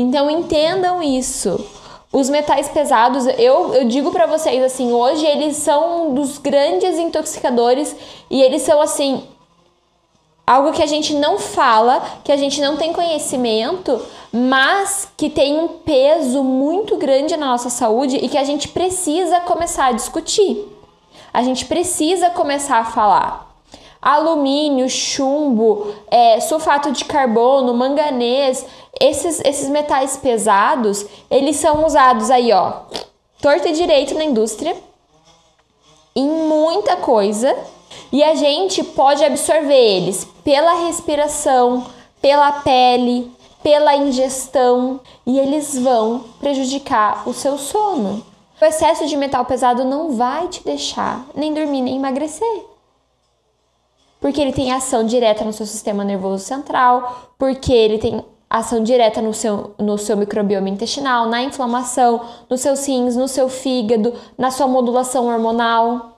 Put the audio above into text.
Então entendam isso. Os metais pesados, eu, eu digo para vocês assim, hoje eles são um dos grandes intoxicadores e eles são assim algo que a gente não fala, que a gente não tem conhecimento, mas que tem um peso muito grande na nossa saúde e que a gente precisa começar a discutir. A gente precisa começar a falar. Alumínio, chumbo, é, sulfato de carbono, manganês, esses, esses metais pesados, eles são usados aí, ó, torta e direito na indústria, em muita coisa, e a gente pode absorver eles pela respiração, pela pele, pela ingestão, e eles vão prejudicar o seu sono. O excesso de metal pesado não vai te deixar nem dormir nem emagrecer porque ele tem ação direta no seu sistema nervoso central, porque ele tem ação direta no seu, no seu microbioma intestinal, na inflamação, nos seus rins, no seu fígado, na sua modulação hormonal.